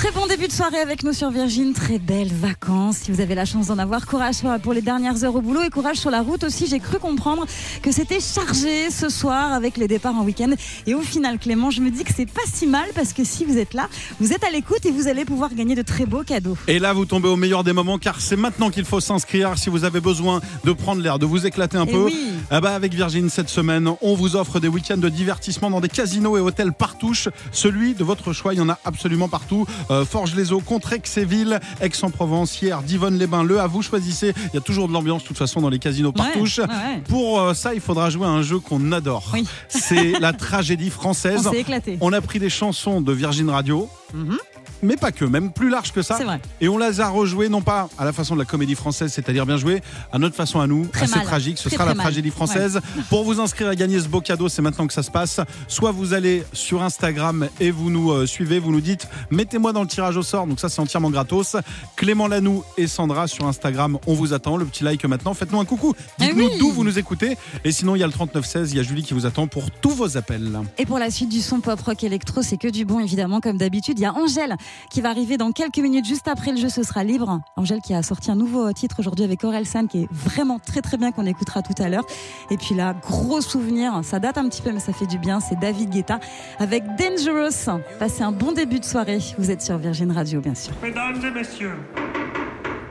Très bon début de soirée avec nous sur Virgin, très belles vacances. Si vous avez la chance d'en avoir, courage pour les dernières heures au boulot et courage sur la route aussi. J'ai cru comprendre que c'était chargé ce soir avec les départs en week-end. Et au final, Clément, je me dis que c'est pas si mal parce que si vous êtes là, vous êtes à l'écoute et vous allez pouvoir gagner de très beaux cadeaux. Et là, vous tombez au meilleur des moments car c'est maintenant qu'il faut s'inscrire si vous avez besoin de prendre l'air, de vous éclater un Eh peu. oui. Ah bah avec Virgin cette semaine, on vous offre des week-ends de divertissement dans des casinos et hôtels partouche. Celui de votre choix, il y en a absolument partout. Euh, Forges-les-Eaux, Contrexéville, Aix-en-Provence, hier, Divonne-les-Bains, Le Havre, vous choisissez. Il y a toujours de l'ambiance de toute façon dans les casinos ouais, ouais. Pour euh, ça, il faudra jouer à un jeu qu'on adore. Oui. C'est la tragédie On française. s'est éclaté. On a pris des chansons de Virgin Radio. Mhm. Mais pas que, même plus large que ça. C'est vrai. Et on les a rejoués, non pas à la façon de la comédie française, c'est-à-dire bien joué, à notre façon à nous, Très assez mal. tragique. Ce Très, sera très la mal. tragédie française. Pour vous inscrire à gagner ce beau cadeau, c'est maintenant que ça se passe. Soit vous allez sur Instagram et vous nous euh, suivez, vous nous dites mettez-moi dans le tirage au sort. Donc ça, c'est entièrement gratos. Clément Lanoux et Sandra sur Instagram, on vous attend. Le petit like maintenant. Faites-nous un coucou. Eh Dites-nous oui. d'où vous nous écoutez. Et sinon, il y a le 3916, il y a Julie qui vous attend pour tous vos appels. Et pour la suite du son pop rock électro, c'est que du bon évidemment comme d'habitude. Il y a Angèle qui va arriver dans quelques minutes juste après le jeu ce sera libre. Angèle qui a sorti un nouveau titre aujourd'hui avec Aurel San qui est vraiment très très bien qu'on écoutera tout à l'heure. Et puis là, gros souvenir, ça date un petit peu mais ça fait du bien, c'est David Guetta avec Dangerous. Passez un bon début de soirée. Vous êtes sur Virgin Radio bien sûr. Mesdames et messieurs,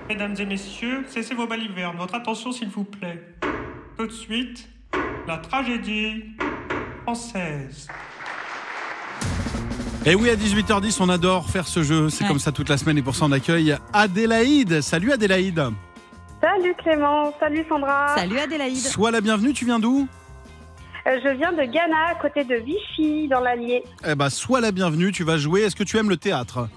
mesdames et messieurs, cessez vos balivernes. Votre attention, s'il vous plaît. Tout de suite, la tragédie française. Et oui, à 18h10, on adore faire ce jeu. C'est Ouais. comme ça toute la semaine et pour ça, on accueille Adélaïde. Salut Adélaïde. Salut Clément, salut Sandra. Salut Adélaïde. Sois la bienvenue, tu viens d'où? Euh, je viens de Ghana, à côté de Vichy, dans l'Allier. Eh ben, sois la bienvenue, tu vas jouer. Est-ce que tu aimes le théâtre?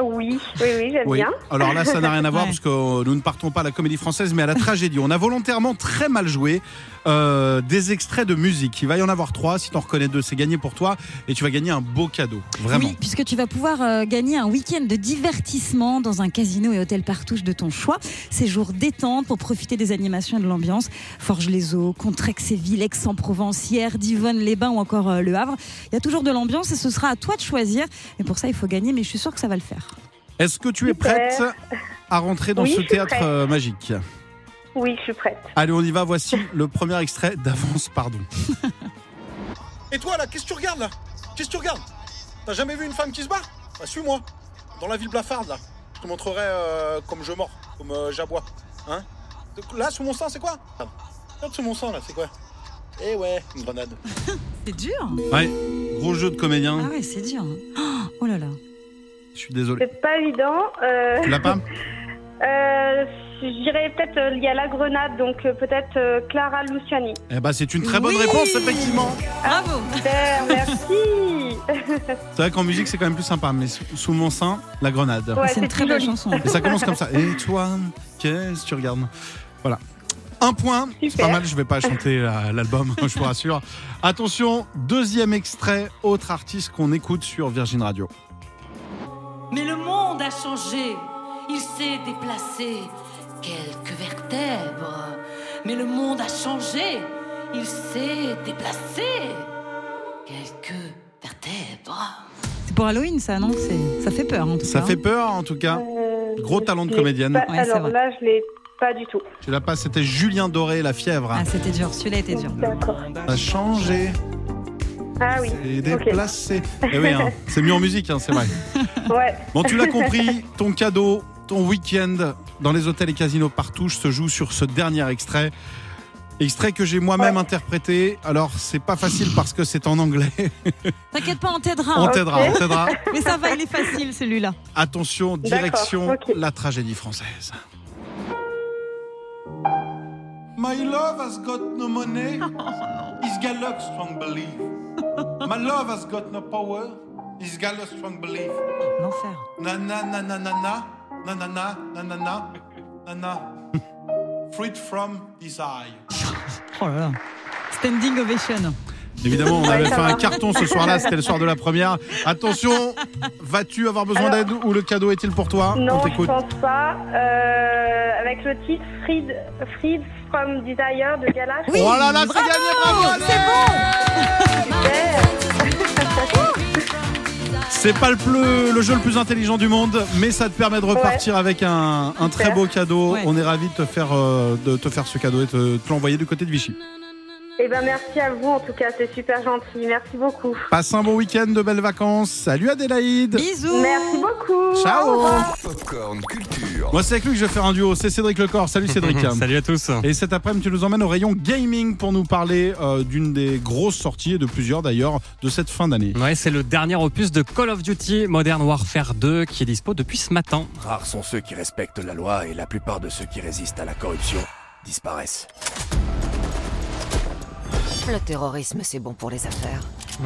Oui, oui, oui, j'aime bien. Alors là, ça n'a rien à voir Ouais. parce que euh, nous ne partons pas à la comédie française, mais à la tragédie. On a volontairement très mal joué euh, des extraits de musique. Il va y en avoir trois. Si tu en reconnais deux, c'est gagné pour toi et tu vas gagner un beau cadeau. Vraiment. Oui, puisque tu vas pouvoir euh, gagner un week-end de divertissement dans un casino et hôtel partouche de ton choix. Séjour détente pour profiter des animations et de l'ambiance. Forges-les-Eaux, Contrexéville, Aix-en-Provence, hier, Divonne-les-Bains ou encore euh, Le Havre. Il y a toujours de l'ambiance et ce sera à toi de choisir. Et pour ça, il faut gagner, mais je suis sûre que ça va le faire. Est-ce que tu es prête à rentrer dans Oui, ce théâtre prête. euh, magique Oui, je suis prête. Allez, on y va. Voici le premier extrait d'Avance, pardon. Et toi là, qu'est-ce que tu regardes là? Qu'est-ce que tu regardes? T'as jamais vu une femme qui se bat Bah suis-moi. Dans la ville blafarde là. Je te montrerai euh, comme je mords, comme euh, j'aboie. Hein? Là, sous mon sang, c'est quoi? Regarde sous mon sang là, c'est quoi? Eh ouais, une grenade. C'est dur. Ouais, gros jeu de comédien. Ah ouais, c'est dur. Oh là là. Je suis désolé. C'est pas évident. Euh, Tu l'as pas euh, je dirais peut-être euh, il y a la grenade, donc euh, peut-être euh, Clara Luciani. Eh ben, c'est une très bonne Oui. réponse, effectivement. Bravo. Super, merci. C'est vrai qu'en musique, c'est quand même plus sympa, mais sous sous mon sein, la grenade. Ouais, c'est une très belle chanson. Et ça commence comme ça. Et toi, qu'est-ce que tu regardes? Voilà. Un point, c'est pas mal, je vais pas chanter la- l'album, je vous rassure. Attention, deuxième extrait, autre artiste qu'on écoute sur Virgin Radio. Mais le monde a changé. Il s'est déplacé. Quelques vertèbres. Mais le monde a changé. Il s'est déplacé. Quelques vertèbres. C'est pour Halloween, ça, non? C'est- Ça fait peur, en tout Ça cas. fait peur, en tout cas. Euh, Gros talent de l'ai comédienne. pas- Ouais, c'est alors là, je l'ai pas du tout. Tu l'as pas, c'était Julien Doré, La Fièvre. Ah, c'était dur. Celui-là était dur. D'accord. Ça a changé, Ah oui. c'est déplacé. Eh oui, hein, c'est mieux en musique, hein, c'est vrai. Ouais. Bon, tu l'as compris, ton cadeau, ton week-end dans les hôtels et casinos partouche se joue sur ce dernier extrait. Extrait que j'ai moi-même Ouais. interprété. Alors, c'est pas facile parce que c'est en anglais. T'inquiète pas, on t'aidera. On t'aidera, on t'aidera. Mais ça va, il est facile, celui-là. Attention, direction la tragédie française. My love has got no money. He's got luck, strong belief. My love has got no power. He's got a strong belief. L'enfer. Na na na na na na na na na na na na na na. Freed from desire. Oh là là. Standing ovation. Évidemment, on avait fait un carton ce soir-là, c'était le soir de la première. Attention, vas-tu avoir besoin d'aide ou le cadeau est-il pour toi? Non, On je pense pas. Euh, avec le titre Fried, Fried from Desire de. Oui, oh là là, c'est bravo, gagné, bravo c'est bon. C'est pas le, plus- le jeu le plus intelligent du monde, mais ça te permet de repartir avec un, un très beau cadeau. Ouais. On est ravis de te faire, euh, de te faire ce cadeau et te, te l'envoyer du côté de Vichy. Eh ben merci à vous en tout cas, c'est super gentil. Merci beaucoup. Passe un bon week-end, de belles vacances. Salut Adélaïde. Bisous. Merci beaucoup. Ciao. Popcorn Culture. Moi, c'est avec lui que je vais faire un duo. C'est Cédric Lecor. Salut Cédric. Salut à tous. Et cet après-midi, tu nous emmènes au rayon gaming pour nous parler euh, d'une des grosses sorties, et de plusieurs d'ailleurs, de cette fin d'année. Ouais, c'est le dernier opus de Call of Duty Modern Warfare 2 qui est dispo depuis ce matin. Rares sont ceux qui respectent la loi et la plupart de ceux qui résistent à la corruption disparaissent. Le terrorisme, c'est bon pour les affaires.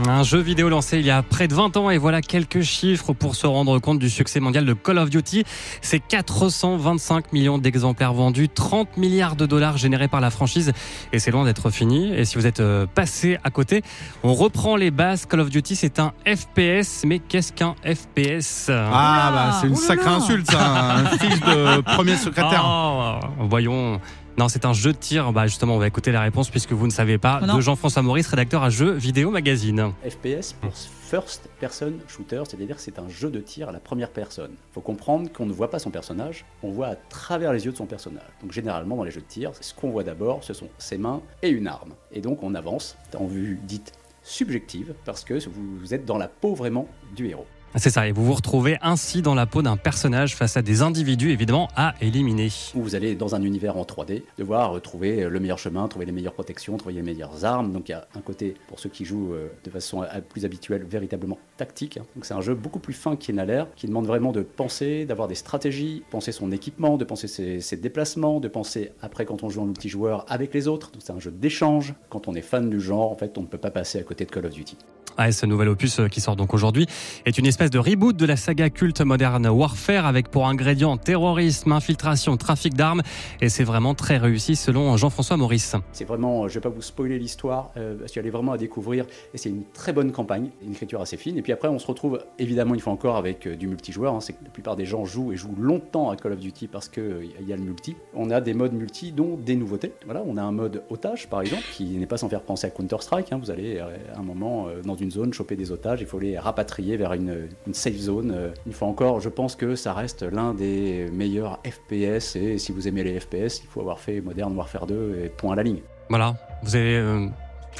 Un jeu vidéo lancé il y a près de 20 ans et voilà quelques chiffres pour se rendre compte du succès mondial de Call of Duty. C'est 425 millions d'exemplaires vendus, 30 milliards de dollars générés par la franchise et c'est loin d'être fini. Et si vous êtes euh, passé à côté, on reprend les bases. Call of Duty c'est un FPS, mais qu'est-ce qu'un FPS Ah, Oula, bah c'est une sacrée insulte, ça. Un fils de premier secrétaire. Oh, voyons. Non, c'est un jeu de tir. Bah justement, on va écouter la réponse puisque vous ne savez pas. Oh. De Jean-François Maurice, rédacteur à Jeux Vidéo Magazine. FPS pour First Person Shooter, c'est-à-dire que c'est un jeu de tir à la première personne. Il faut comprendre qu'on ne voit pas son personnage, on voit à travers les yeux de son personnage. Donc généralement dans les jeux de tir, ce qu'on voit d'abord, ce sont ses mains et une arme. Et donc on avance en vue dite subjective parce que vous êtes dans la peau vraiment du héros. C'est ça, et vous vous retrouvez ainsi dans la peau d'un personnage face à des individus évidemment à éliminer. vous allez dans un univers en 3D, devoir trouver le meilleur chemin, trouver les meilleures protections, trouver les meilleures armes. Donc il y a un côté, pour ceux qui jouent euh, de façon euh, plus habituelle, véritablement tactique. hein. Donc c'est un jeu beaucoup plus fin qu'il n'a l'air, qui demande vraiment de penser, d'avoir des stratégies, penser son équipement, de penser ses, ses déplacements, de penser après quand on joue en multijoueur avec les autres. Donc c'est un jeu d'échange. Quand on est fan du genre, en fait, on ne peut pas passer à côté de Call of Duty. Ah, ce nouvel opus euh, qui sort donc aujourd'hui est une espèce de reboot de la saga culte Modern Warfare avec pour ingrédients terrorisme, infiltration, trafic d'armes et c'est vraiment très réussi selon Jean-François Maurice. C'est vraiment, je vais pas vous spoiler l'histoire, euh, parce y a vraiment à découvrir, et c'est une très bonne campagne, une écriture assez fine. Et puis après, on se retrouve évidemment une fois encore avec euh, du multijoueur. hein. c'est que la plupart des gens jouent et jouent longtemps à Call of Duty parce qu'il y a le multi. On a des modes multi, dont des nouveautés. Voilà, on a un mode otage par exemple, qui n'est pas sans faire penser à Counter Strike. Vous allez euh, à un moment euh, dans une zone choper des otages, il faut les rapatrier vers une, une safe zone. Euh, Une fois encore, je pense que ça reste l'un des meilleurs FPS. Et si vous aimez les FPS, il faut avoir fait Modern Warfare 2 et point à la ligne. Voilà, vous avez euh,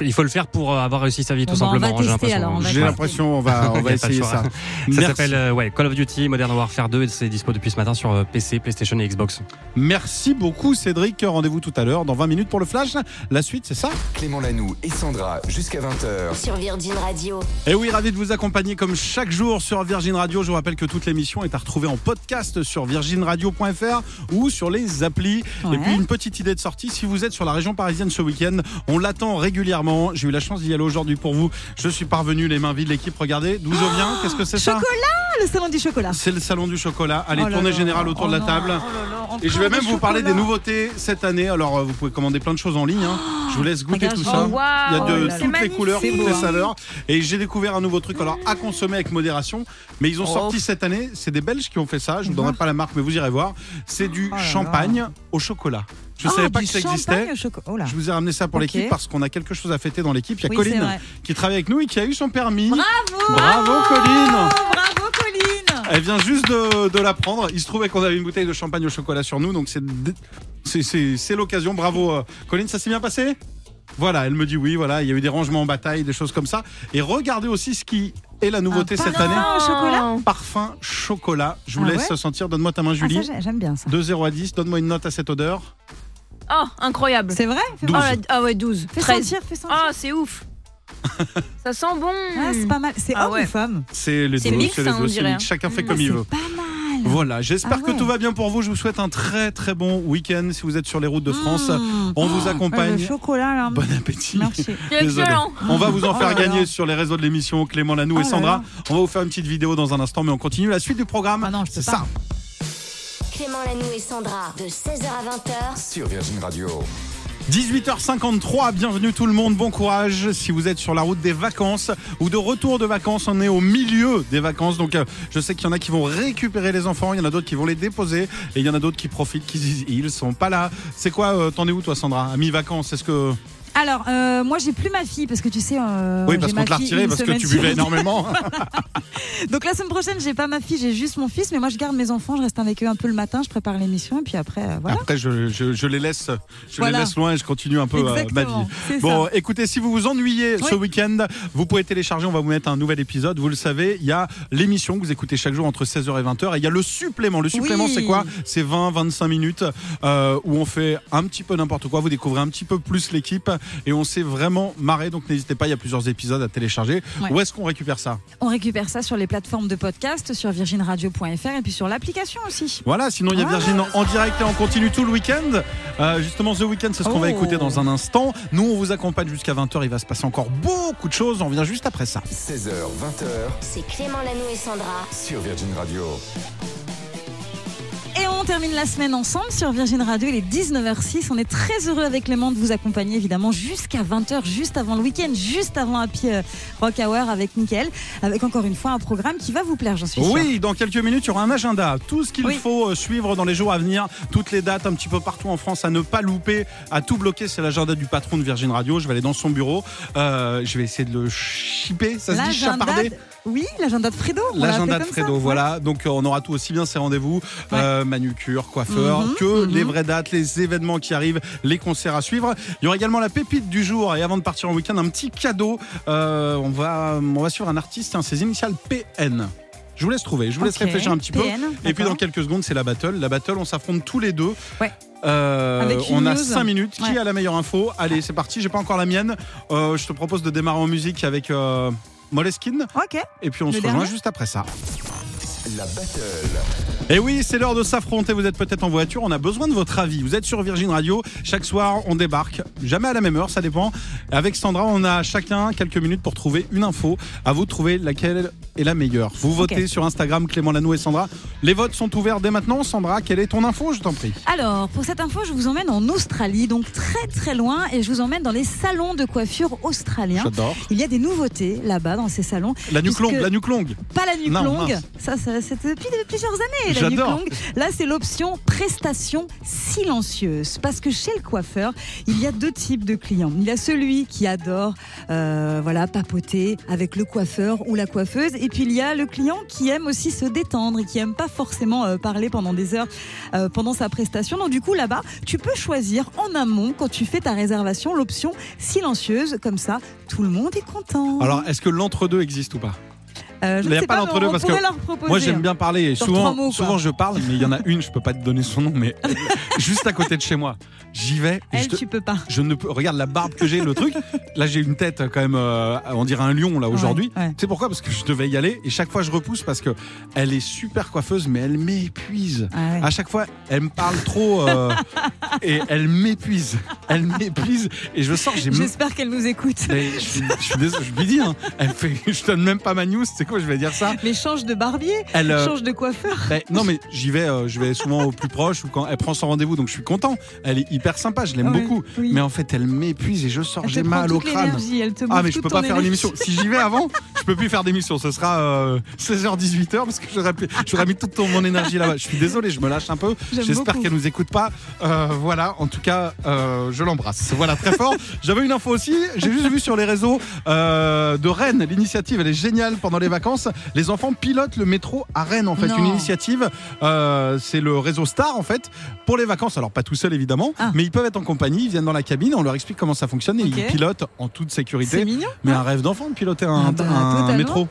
il faut le faire pour euh, avoir réussi sa vie tout Bon, bah, on simplement. va j'ai tester, l'impression. alors, on va J'ai Ouais. l'impression on va, essayer ça. Ça Merci. s'appelle euh, ouais, Call of Duty Modern Warfare 2 et c'est dispo depuis ce matin sur euh, PC, PlayStation et Xbox. Merci beaucoup Cédric. Rendez-vous tout à l'heure dans 20 minutes pour le flash. La suite, c'est ça? Clément Lanoux et Sandra jusqu'à 20h. Sur Virgin Radio. Et oui, ravi de vous accompagner comme chaque jour sur Virgin Radio. Je vous rappelle que toute l'émission est à retrouver en podcast sur virginradio.fr ou sur les applis. Ouais. Et puis une petite idée de sortie, si vous êtes sur la région parisienne ce week-end, on l'attend régulièrement. J'ai eu la chance d'y aller aujourd'hui pour vous. Je suis parvenu les mains vides, l'équipe. Regardez, d'où je viens. Qu'est-ce que c'est ça Chocolat, le salon du chocolat. C'est le salon du chocolat. Allez, Oh tournée générale autour oh de la non, table. oh Et je vais même vous parler des nouveautés cette année. Alors, euh, vous pouvez commander plein de choses en ligne. hein. Je vous laisse goûter tout oh, ça. Il y a de Oh toutes les couleurs, toutes beau, les hein. saveurs. Et j'ai découvert un nouveau truc. Alors, à consommer avec modération. Mais ils ont Oh. sorti cette année. C'est des Belges qui ont fait ça. Je ne vous donnerai pas la marque, mais vous irez voir. C'est du Oh champagne au chocolat. Je ne Ah, savais pas du que ça existait. Oh. Je vous ai ramené ça pour l'équipe parce qu'on a quelque chose à fêter dans l'équipe. Il y a Oui, Colline qui travaille avec nous et qui a eu son permis. Bravo Bravo, Colline Bravo Colline Elle vient juste de, de l'apprendre. Il se trouvait qu'on avait une bouteille de champagne au chocolat sur nous, donc c'est l'occasion. Bravo, euh, Colline, ça s'est bien passé? Voilà, elle me dit oui. Voilà, il y a eu des rangements en bataille, des choses comme ça. Et regardez aussi ce qui est la nouveauté cette année. chocolat? Parfum chocolat. Je vous Ah laisse ouais? sentir. Donne-moi ta main, Ah, Julie. J'aime bien ça. de 0 à 10, donne-moi une note à cette odeur. Oh, incroyable. C'est vrai Fais 12. Oh, la- Ah ouais, 12. Fais 13. sentir, fais sentir. Oh, c'est ouf. Ça sent bon. Ah, c'est pas mal. C'est Ah homme ouais. ou femme C'est les C'est deux, c'est les hein, on deux, c'est dirait, mix. Chacun fait Mm. comme il C'est veut. pas mal. Voilà, j'espère Ah que tout va bien pour vous. Je vous souhaite un très très bon week-end si vous êtes sur les routes de France. Mmh. On vous Oh, accompagne. Le chocolat là. Bon appétit. Merci. C'est Désolé. excellent. On va vous en Oh faire là gagner là. sur les réseaux de l'émission Clément Lanou Oh et là Sandra. là. On va vous faire une petite vidéo dans un instant, mais on continue la suite du programme. Ah non, je peux C'est pas. ça. Clément Lanoux et Sandra. De 16h à 20h. Sur Virgin Radio. 18h53, bienvenue tout le monde, bon courage si vous êtes sur la route des vacances ou de retour de vacances, on est au milieu des vacances donc euh, je sais qu'il y en a qui vont récupérer les enfants, il y en a d'autres qui vont les déposer et il y en a d'autres qui profitent, qui disent ils sont pas là. C'est quoi, euh, t'en es où toi Sandra? À mi-vacances, est-ce que... Alors, euh, moi, j'ai plus ma fille parce que tu sais. euh, oui, parce qu'on te l'a fille retiré une parce que tu buvais énormément. Donc la semaine prochaine, j'ai pas ma fille, j'ai juste mon fils, mais moi je garde mes enfants, je reste avec eux un peu le matin, je prépare l'émission et puis après, euh, voilà. Après, je, je- je les laisse, je Voilà. les laisse loin et je continue un peu euh, ma vie. Bon, ça. écoutez, si vous vous ennuyez ce week-end, vous pouvez télécharger. On va vous mettre un nouvel épisode. Vous le savez, il y a l'émission que vous écoutez chaque jour entre 16h et 20h. Et il y a le supplément. Le supplément, Oui. c'est quoi? C'est 20-25 minutes euh, où on fait un petit peu n'importe quoi. Vous découvrez un petit peu plus l'équipe et on s'est vraiment marré. Donc n'hésitez pas, il y a plusieurs épisodes à télécharger. Ouais. Où est-ce qu'on récupère ça? On récupère ça sur les plateformes de podcast, sur virginradio.fr et puis sur l'application aussi. Voilà, sinon il y a Voilà. Virgin en direct et en continu tout le week-end. Euh, justement, The Weekend, c'est ce qu'on va Oh. écouter dans un instant. Nous, on vous accompagne jusqu'à 20h. Il va se passer encore beaucoup de choses. On revient juste après ça. 16h, 20h. C'est Clément Lanou et Sandra. Sur Virgin Radio. On termine la semaine ensemble sur Virgin Radio. Il est 19h06. On est très heureux avec Clément de vous accompagner évidemment jusqu'à 20h, juste avant le week-end, juste avant Happy euh, Rock Hour avec Mickaël. Avec encore une fois un programme qui va vous plaire, j'en suis sûre. Oui, dans quelques minutes, il y aura un agenda. Tout ce qu'il Oui. faut euh, suivre dans les jours à venir, toutes les dates un petit peu partout en France à ne pas louper, à tout bloquer. C'est l'agenda du patron de Virgin Radio. Je vais aller dans son bureau. Euh, je vais essayer de le chipper. Ça se dit chaparder de- Oui, l'agenda de Fredo. L'agenda de ça. Fredo, voilà. Donc euh, on aura tout aussi bien ces rendez-vous, euh, manucure, coiffeur, Mhm, que mhm. les vraies dates, les événements qui arrivent, les concerts à suivre. Il y aura également la pépite du jour. Et avant de partir en week-end, un petit cadeau. Euh, on va, on va suivre un artiste, hein, ses initiales PN. Je vous laisse trouver, je vous laisse réfléchir un petit peu. Et puis dans quelques secondes, c'est la battle. La battle, on s'affronte tous les deux. Ouais. Euh, on a news. 5 minutes. Qui a la meilleure info? Allez, c'est parti. J'ai pas encore la mienne. Je te propose de démarrer en musique avec euh, Moleskine. Ok. Et puis on Le se rejoint dernier juste après ça. La battle. Et oui, c'est l'heure de s'affronter. Vous êtes peut-être en voiture. On a besoin de votre avis. Vous êtes sur Virgin Radio. Chaque soir, on débarque. Jamais à la même heure, ça dépend. Avec Sandra, on a chacun quelques minutes pour trouver une info. À vous de trouver laquelle est la meilleure. Vous votez sur Instagram, Clément Lanou et Sandra. Les votes sont ouverts dès maintenant. Sandra, quelle est ton info? Je t'en prie. Alors, pour cette info, je vous emmène en Australie, donc très très loin, et je vous emmène dans les salons de coiffure australiens. J'adore. Il y a des nouveautés là-bas dans ces salons. La nuque longue, la nuque longue. Pas la nuque Non, longue. mince. Ça, ça c'est depuis plusieurs années, la nuque J'adore. longue. Là, c'est l'option prestation silencieuse. Parce que chez le coiffeur, il y a deux types de clients. Il y a celui qui adore euh, voilà, papoter avec le coiffeur ou la coiffeuse. Et puis, il y a le client qui aime aussi se détendre et qui aime pas forcément euh, parler pendant des heures euh, pendant sa prestation. Donc, du coup, là-bas, tu peux choisir en amont, quand tu fais ta réservation, l'option silencieuse. Comme ça, tout le monde est content. Alors, est-ce que l'entre-deux existe ou pas? Euh, je Il n'y a pas mais on l'entre-deux parce que moi j'aime bien parler et Sur souvent, mots, souvent je parle mais il y en a une je peux pas te donner son nom mais juste à côté de chez moi j'y vais et Elle, je, te- tu peux pas. je ne peux regarde la barbe que j'ai le truc là j'ai une tête quand même euh, on dirait un lion là aujourd'hui Ouais, ouais. sais pourquoi? Parce que je devais y aller et chaque fois je repousse parce que elle est super coiffeuse mais elle m'épuise Ah ouais. à chaque fois elle me parle trop euh, et elle m'épuise elle m'épuise et je sors J'espère qu'elle nous écoute. mais je, suis- je suis désolé, je lui dis, hein, elle fait, je donne même pas ma news, c'est je vais dire ça. Mais change de barbier, Elle, euh, change de coiffeur. Ben, non mais j'y vais, euh, je vais souvent au plus proche ou quand elle prend son rendez-vous, donc je suis content. Elle est hyper sympa, je l'aime Ouais, beaucoup. oui. Mais en fait, elle m'épuise et je sors, j'ai mal au crâne. l'énergie, elle te Ah mais je peux pas ton faire une énergie. émission. Si j'y vais avant, je peux plus faire d'émission. Ce sera euh, 16h-18h parce que j'aurais mis toute mon énergie là-bas. Je suis désolé, je me lâche un peu. J'espère qu'elle nous écoute pas. Euh, voilà, en tout cas, je l'embrasse. Voilà, très fort. J'avais une info aussi. J'ai juste vu sur les réseaux de Rennes. L'initiative, elle est géniale pendant les vacances. Les enfants pilotent le métro à Rennes. En fait, Non. une initiative. euh, c'est le réseau Star en fait pour les vacances. Alors pas tout seul évidemment, Ah. mais ils peuvent être en compagnie. Ils viennent dans la cabine. On leur explique comment ça fonctionne et ils pilotent en toute sécurité. C'est mignon. Mais un rêve d'enfant de piloter un, Ah bah, un métro.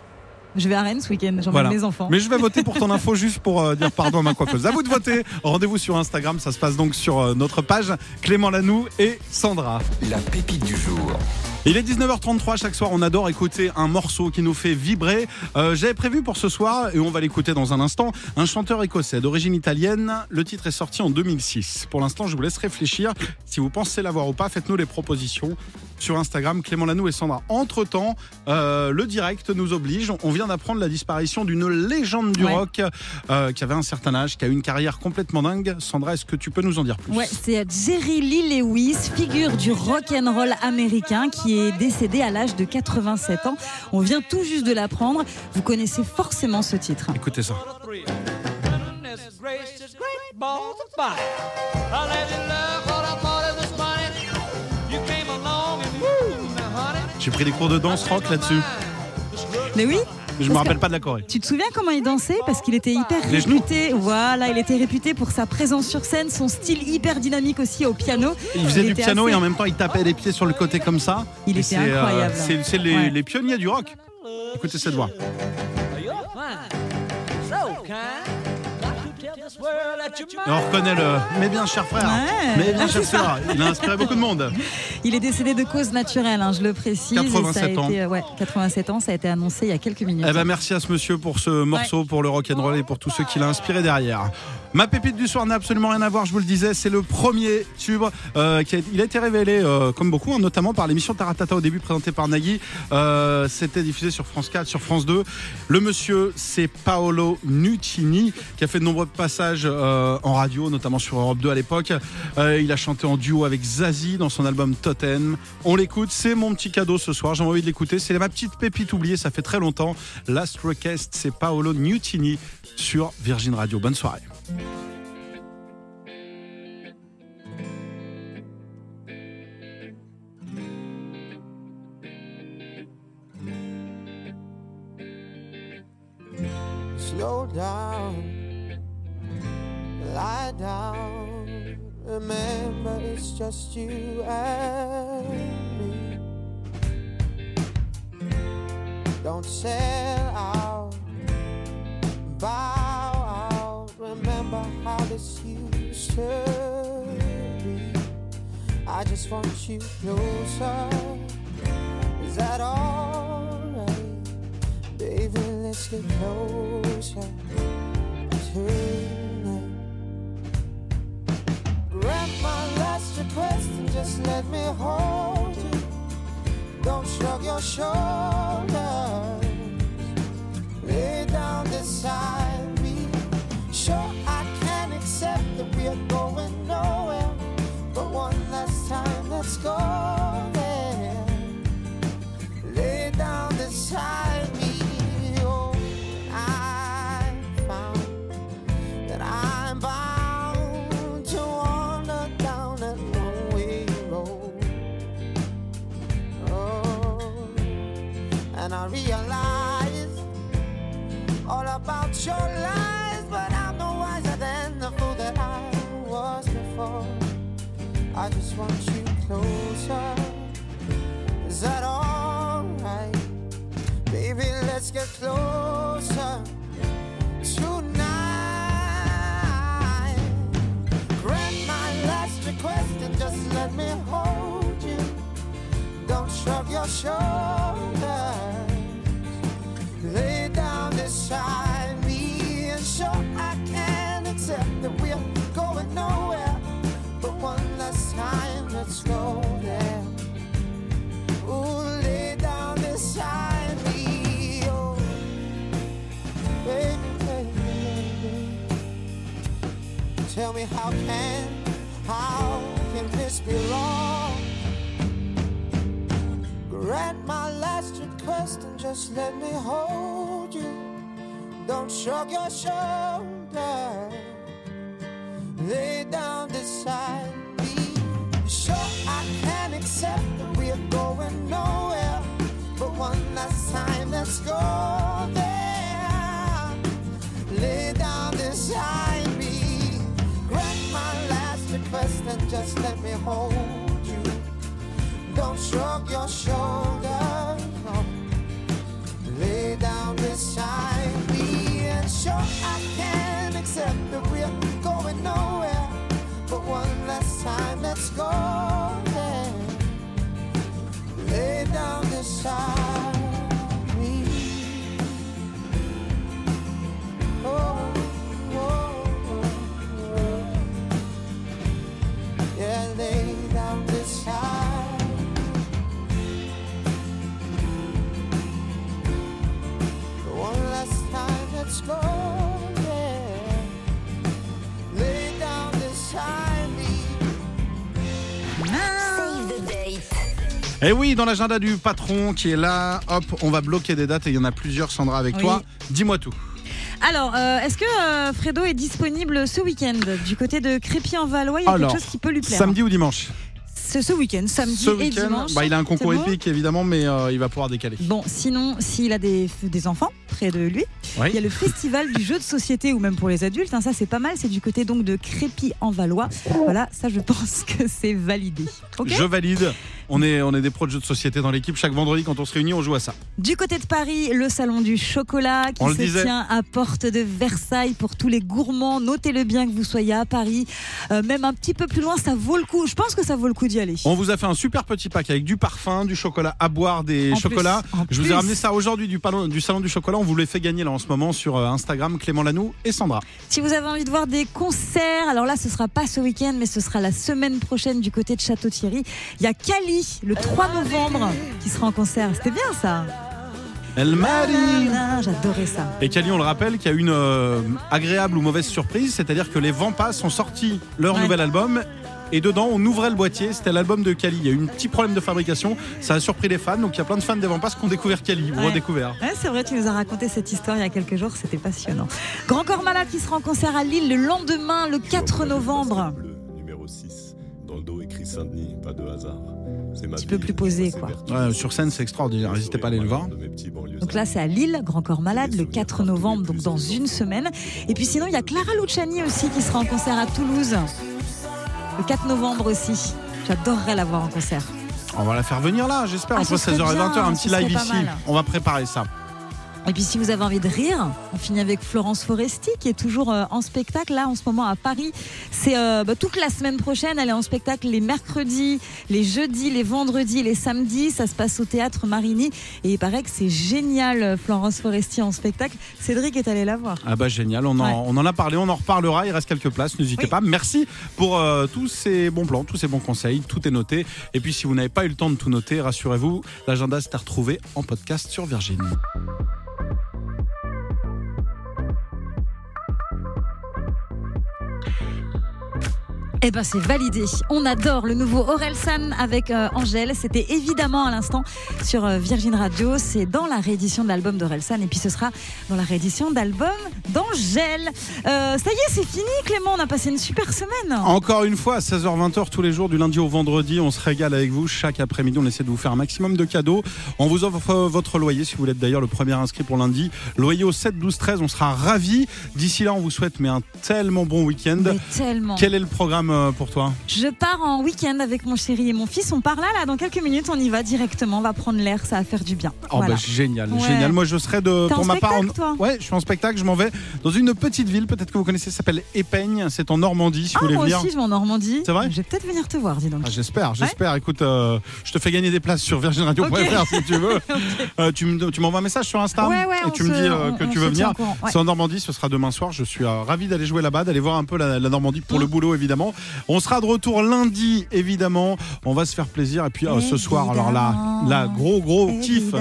Je vais à Rennes ce week-end, j'emmène Voilà. mes enfants. Mais je vais voter pour ton info juste pour euh, dire pardon à ma coiffeuse. À vous de voter. Rendez-vous sur Instagram. Ça se passe donc sur euh, notre page Clément Lanoux et Sandra. La pépite du jour. Il est 19h33 chaque soir. On adore écouter un morceau qui nous fait vibrer. Euh, J'avais prévu pour ce soir, et on va l'écouter dans un instant, un chanteur écossais d'origine italienne. Le titre est sorti en 2006. Pour l'instant, je vous laisse réfléchir. Si vous pensez l'avoir ou pas, faites-nous les propositions sur Instagram, Clément Lanou et Sandra. Entre-temps, euh, le direct nous oblige. On vient d'apprendre la disparition d'une légende du Ouais. rock euh, qui avait un certain âge, qui a eu une carrière complètement dingue. Sandra, est-ce que tu peux nous en dire plus? Ouais, c'est Jerry Lee Lewis, figure du rock and roll américain, qui est décédé à l'âge de 87 ans. On vient tout juste de l'apprendre. Vous connaissez forcément ce titre. Écoutez ça. J'ai pris des cours de danse rock là-dessus. Mais oui Je me rappelle pas de la choré. Tu te souviens comment il dansait? Parce qu'il était hyper Les genoux. réputé. Voilà, il était réputé pour sa présence sur scène, son style hyper dynamique aussi au piano. Il faisait du était piano assez- et en même temps il tapait les pieds sur le côté comme ça. Il Et était c'est, euh, incroyable. c'est c'est les, Ouais. les pionniers du rock. Écoutez cette voix. On reconnaît le. Mais bien cher frère. Ouais. Mais bien cher frère. Il a inspiré beaucoup de monde. Il est décédé de cause naturelle, hein, je le précise. et 87 ça a ans. été, euh, ouais, 87 ans, ça a été annoncé il y a quelques minutes. Eh ben merci à ce monsieur pour ce morceau, pour le rock'n'roll et pour tout ce qui l'a inspiré derrière. Ma pépite du soir n'a absolument rien à voir, je vous le disais, c'est le premier tube euh, qui a, il a été révélé euh, comme beaucoup, hein, notamment par l'émission Taratata au début présentée par Nagui. Euh, C'était diffusé sur France 4, sur France 2. Le monsieur, c'est Paolo Nuccini qui a fait de nombreux passages euh, en radio, notamment sur Europe 2 à l'époque. Euh, il a chanté en duo avec Zazie dans son album Totem. On l'écoute, c'est mon petit cadeau ce soir. J'ai envie de l'écouter. C'est ma petite pépite oubliée, ça fait très longtemps. Last Request, c'est Paolo Nutini sur Virgin Radio. Bonne soirée. You and me. Don't sell out, bow out. Remember how this used to be. I just want you closer. Is that alright? Baby, let's get closer just let me hold you. Don't shrug your shoulders. Lay down beside me. Sure, I can accept that we are going nowhere. But one last time, let's go your lies, but I'm no wiser than the fool that I was before. I just want you closer. Is that alright? Baby, let's get closer tonight. Grant my last request and just let me hold you. Don't shrug your shoulders. Lay down this and sure I can accept that we're going nowhere. But one last time, let's go there. Ooh, lay down beside me. Oh, baby, baby, baby. Tell me how can, how can this be wrong? Grant my last request and just let me hold you. Don't shrug your shoulders. Lay down beside me. Sure, I can accept that we are going nowhere. But one last time, let's go there. Lay down beside me. Grant my last request and just let me hold you. Don't shrug your shoulders. Lay down beside me. Sure, I can accept that Et Eh oui, dans l'agenda du patron qui est là, hop, on va bloquer des dates et il y en a plusieurs, Sandra, avec Oui. toi. Dis-moi tout. Alors, euh, est-ce que euh, Fredo est disponible ce week-end du côté de Crépy-en-Valois? Il y a Alors, quelque chose qui peut lui plaire. Samedi ou dimanche? C'est ce week-end, samedi Ce et dimanche. bah, il a un concours épique évidemment, mais euh, il va pouvoir décaler. Bon, sinon, s'il a des, des enfants près de lui, Oui. il y a le festival du jeu de société ou même pour les adultes. hein, ça, c'est pas mal. C'est du côté donc de Crépy-en-Valois. Voilà, ça, je pense que c'est validé. Je valide. On est, on est des pros de jeux de société dans l'équipe. Chaque vendredi, quand on se réunit, on joue à ça. Du côté de Paris, le salon du chocolat qui On se tient à Porte de Versailles pour tous les gourmands. Notez-le bien que vous soyez à Paris, Euh, même un petit peu plus loin, ça vaut le coup. Je pense que ça vaut le coup d'y aller. On vous a fait un super petit pack avec du parfum, du chocolat à boire, des En chocolats. plus, en Je vous ai ramené ça aujourd'hui du salon du chocolat. On vous les fait gagner là en ce moment sur euh, Instagram, Clément Lanoux et Sandra. Si vous avez envie de voir des concerts, alors là, ce sera pas ce week-end, mais ce sera la semaine prochaine du côté de Château-Thierry. Il y a Cali, le 3 novembre, qui sera en concert. C'était bien ça. El Mari. Ah, J'adorais ça. Et Cali, on le rappelle, qu'il y a une euh, agréable ou mauvaise surprise, c'est-à-dire que les Vampas ont sorti leur Ouais. nouvel album. Et dedans, on ouvrait le boîtier, c'était l'album de Cali. Il y a eu un petit problème de fabrication, ça a surpris les fans. Donc il y a plein de fans des Vampas qui ont découvert Cali, ou Ouais. redécouvert. Ouais, c'est vrai, tu nous as raconté cette histoire il y a quelques jours, c'était passionnant. Grand Corps Malade qui sera en concert à Lille le lendemain, le 4 novembre. Numéro 6. Dans le dos écrit Saint-Denis, pas de hasard. Un petit peu plus posé, quoi. Ouais, sur scène, c'est extraordinaire. N'hésitez pas à aller le voir. Donc là, c'est à Lille, Grand Corps Malade, le 4 novembre, donc dans une semaine. Et puis sinon, il y a Clara Luciani aussi qui sera en concert à Toulouse, le 4 novembre aussi. J'adorerais la voir en concert. On va la faire venir là, j'espère, Ah, entre ce serait 16h et 20h, bien, un petit live ici. On va préparer ça. Et puis si vous avez envie de rire, on finit avec Florence Foresti qui est toujours euh, en spectacle là en ce moment à Paris. C'est euh, bah, toute la semaine prochaine, elle est en spectacle les mercredis, les jeudis, les vendredis, les samedis. Ça se passe au théâtre Marigny et il paraît que c'est génial euh, Florence Foresti en spectacle. Cédric est allé la voir. Ah bah génial, on en, Ouais. on en a parlé, on en reparlera, il reste quelques places, n'hésitez pas. Merci pour euh, tous ces bons plans, tous ces bons conseils, tout est noté. Et puis si vous n'avez pas eu le temps de tout noter, rassurez-vous, l'agenda c'est à retrouver en podcast sur Virgin. Eh ben c'est validé. On adore le nouveau Orelsan avec euh, Angèle. C'était évidemment à l'instant sur euh, Virgin Radio. C'est dans la réédition de l'album d'Orelsan et puis ce sera dans la réédition d'album d'Angèle. Euh, ça y est, c'est fini Clément. On a passé une super semaine. Encore une fois, à 16h-20h tous les jours, du lundi au vendredi, on se régale avec vous. Chaque après-midi, on essaie de vous faire un maximum de cadeaux. On vous offre votre loyer si vous êtes d'ailleurs le premier inscrit pour lundi. Loyer au 7, 12, 13, on sera ravis. D'ici là, on vous souhaite mais un tellement bon week-end. Tellement. Quel est le programme euh, pour toi Je pars en week-end avec mon chéri et mon fils. On part là, là, dans quelques minutes. On y va directement. On va prendre l'air. Ça va faire du bien. Oh Voilà. bah génial, Ouais. génial. Moi je serai de pour en ma part. spectacle, toi Ouais, je suis en spectacle. Je m'en vais dans une petite ville, peut-être que vous connaissez, ça s'appelle Épeigne. C'est en Normandie. Si Ah, vous voulez moi venir. aussi, je vais en Normandie. C'est vrai Je vais peut-être venir te voir, dis donc. Ah, j'espère, j'espère. Écoute, euh, je te fais gagner des places sur virginradio.fr Ok. si tu veux. Euh, tu me- tu m'envoies un message sur Insta Ouais, et tu me dis euh, on- que on tu veux venir. C'est en Normandie, ce sera demain soir. Je suis ravi d'aller jouer là-bas, d'aller voir un peu la, la Normandie pour Mmh. le boulot évidemment. On sera de retour lundi évidemment. On va se faire plaisir et puis euh, ce soir, alors là, là, gros gros kiff.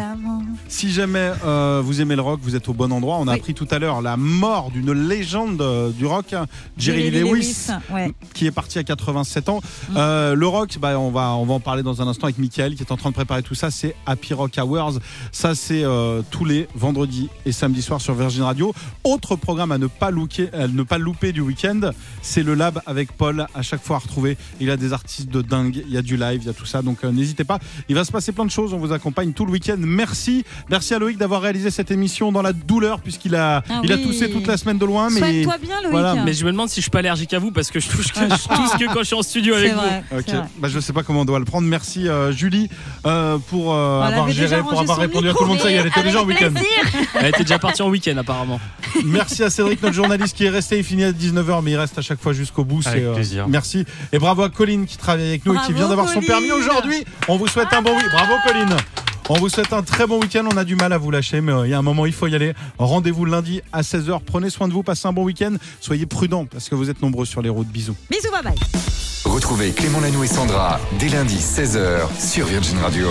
Si jamais euh, vous aimez le rock, vous êtes au bon endroit. On a Oui. appris tout à l'heure la mort d'une légende euh, du rock, hein, Jerry, Lewis, Lewis, ouais. qui est parti à 87 ans. Euh, le rock, bah, on, va, on va en parler dans un instant avec Michael qui est en train de préparer tout ça. C'est Happy Rock Hours. Ça, c'est tous les vendredis et samedis soirs sur Virgin Radio. Autre programme à ne pas, looker, à ne pas louper du week-end, c'est le Lab avec Paul. À chaque fois à retrouver, il a des artistes de dingue, il y a du live, il y a tout ça. Donc euh, n'hésitez pas. Il va se passer plein de choses. On vous accompagne tout le week-end. Merci. Merci à Loïc d'avoir réalisé cette émission dans la douleur puisqu'il a, Ah il a toussé toute la semaine de loin. Mais Soigne-toi bien, Loïc. Voilà. Mais je me demande si je suis pas allergique à vous parce que je touche que, je touche que quand je suis en studio avec vous. Ok, bah, je sais pas comment on doit le prendre. Merci euh, Julie euh, pour euh, avoir géré, pour avoir répondu à tout le monde. Ça y est, elle était déjà en week-end. Elle était déjà partie en week-end apparemment. Merci à Cédric, notre journaliste qui est resté. Il finit à 19h, mais il reste à chaque fois jusqu'au bout. Avec C'est, euh, plaisir. Merci. Et bravo à Colline qui travaille avec nous et qui vient d'avoir son permis aujourd'hui. On vous souhaite un bon week Bravo Colline. On vous souhaite un très bon week-end. On a du mal à vous lâcher, mais euh, il y a un moment, il faut y aller. Rendez-vous lundi à 16h. Prenez soin de vous, passez un bon week-end. Soyez prudents parce que vous êtes nombreux sur les routes. Bisous. Bisous, bye bye. Retrouvez Clément Lanoux et Sandra dès lundi 16h sur Virgin Radio.